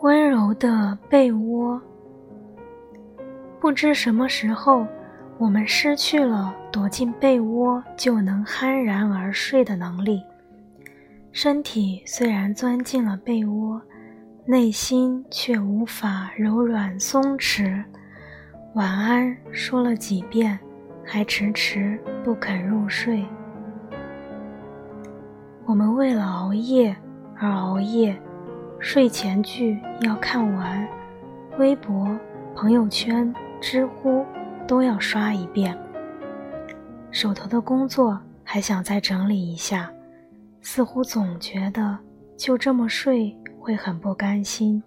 温柔的被窝。不知什么时候，我们失去了躲进被窝就能酣然而睡的能力。身体虽然钻进了被窝，内心却无法柔软松弛。晚安说了几遍，还迟迟不肯入睡。我们为了熬夜而熬夜，睡前剧要看完，微博、朋友圈、知乎都要刷一遍。手头的工作还想再整理一下，似乎总觉得就这么睡会很不甘心。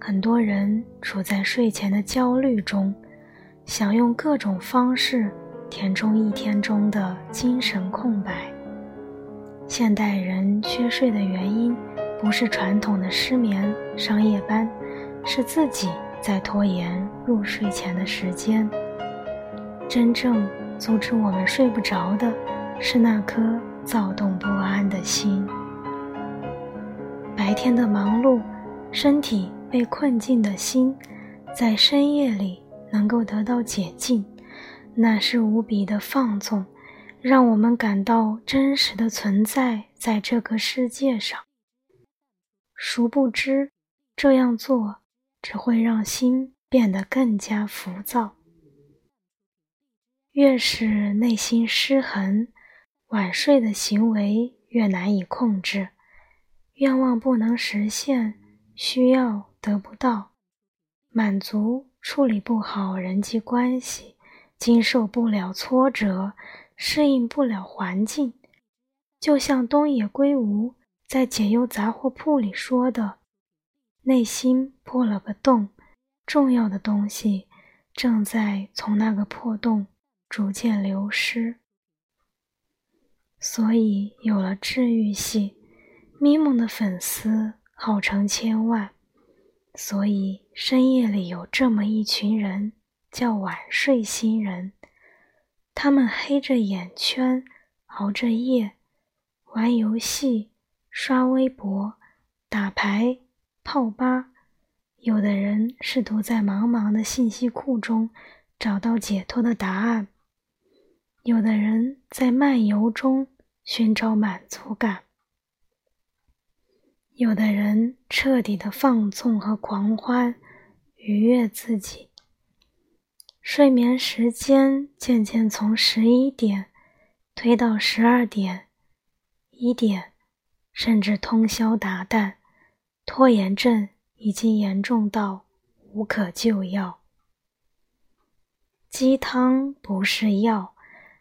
很多人处在睡前的焦虑中，想用各种方式填充一天中的精神空白。现代人缺睡的原因，不是传统的失眠、上夜班，是自己在拖延入睡前的时间。真正阻止我们睡不着的，是那颗躁动不安的心。白天的忙碌，身体被困境的心，在深夜里能够得到解禁，那是无比的放纵。让我们感到真实的存在在这个世界上。殊不知，这样做只会让心变得更加浮躁。越是内心失衡，晚睡的行为越难以控制。愿望不能实现，需要得不到，满足处理不好人际关系，经受不了挫折。适应不了环境，就像东野圭吾在《解忧杂货铺》里说的：“内心破了个洞，重要的东西正在从那个破洞逐渐流失。”所以有了治愈系，咪蒙的粉丝号称千万。所以深夜里有这么一群人，叫晚睡新人。他们黑着眼圈，熬着夜，玩游戏、刷微博、打牌、泡吧。有的人试图在茫茫的信息库中找到解脱的答案；有的人在漫游中寻找满足感；有的人彻底的放纵和狂欢，愉悦自己。睡眠时间渐渐从十一点推到十二点、一点，甚至通宵达旦，拖延症已经严重到无可救药。鸡汤不是药，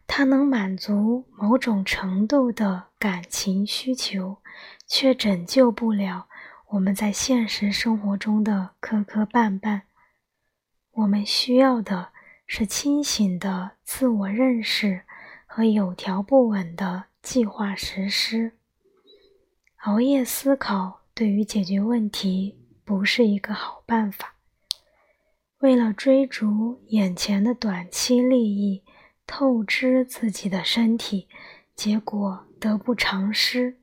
它能满足某种程度的感情需求，却拯救不了我们在现实生活中的磕磕绊绊。我们需要的。是清醒的自我认识和有条不紊的计划实施。熬夜思考对于解决问题不是一个好办法。为了追逐眼前的短期利益，透支自己的身体，结果得不偿失。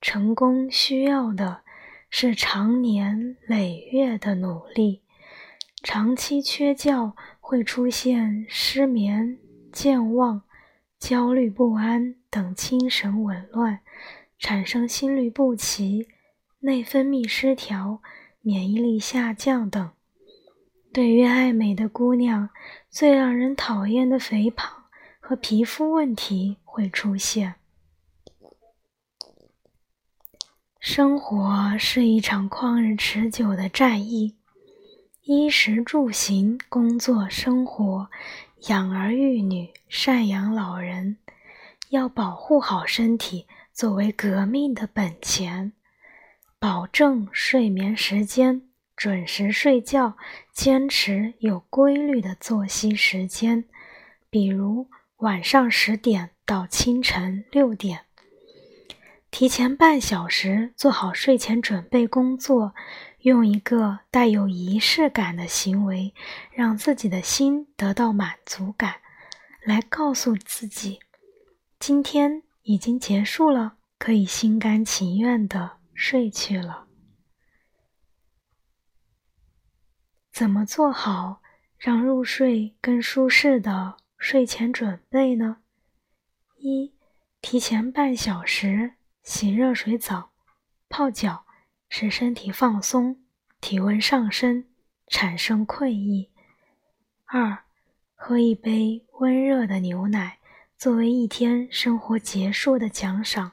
成功需要的是长年累月的努力。长期缺觉。会出现失眠、健忘、焦虑不安等精神紊乱，产生心律不齐、内分泌失调、免疫力下降等。对于爱美的姑娘，最让人讨厌的肥胖和皮肤问题会出现。生活是一场旷日持久的战役。衣食住行、工作、生活、养儿育女、赡养老人，要保护好身体作为革命的本钱，保证睡眠时间，准时睡觉，坚持有规律的作息时间，比如晚上十点到清晨六点，提前半小时做好睡前准备工作。用一个带有仪式感的行为，让自己的心得到满足感，来告诉自己，今天已经结束了，可以心甘情愿的睡去了。怎么做好让入睡更舒适的睡前准备呢？一、提前半小时洗热水澡、泡脚，使身体放松，体温上升，产生困意。二、喝一杯温热的牛奶，作为一天生活结束的奖赏。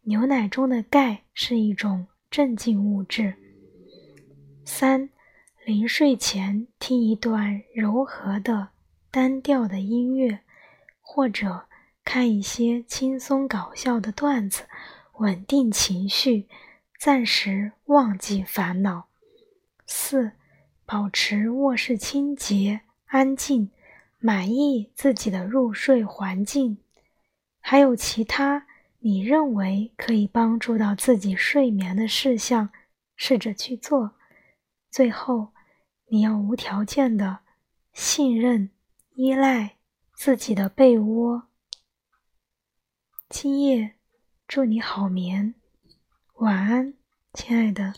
牛奶中的钙是一种镇静物质。三、临睡前听一段柔和的单调的音乐，或者看一些轻松搞笑的段子，稳定情绪，暂时忘记烦恼。四、保持卧室清洁、安静，满意自己的入睡环境。还有其他你认为可以帮助到自己睡眠的事项，试着去做。最后，你要无条件的信任、依赖自己的被窝。今夜，祝你好眠，晚安，亲爱的。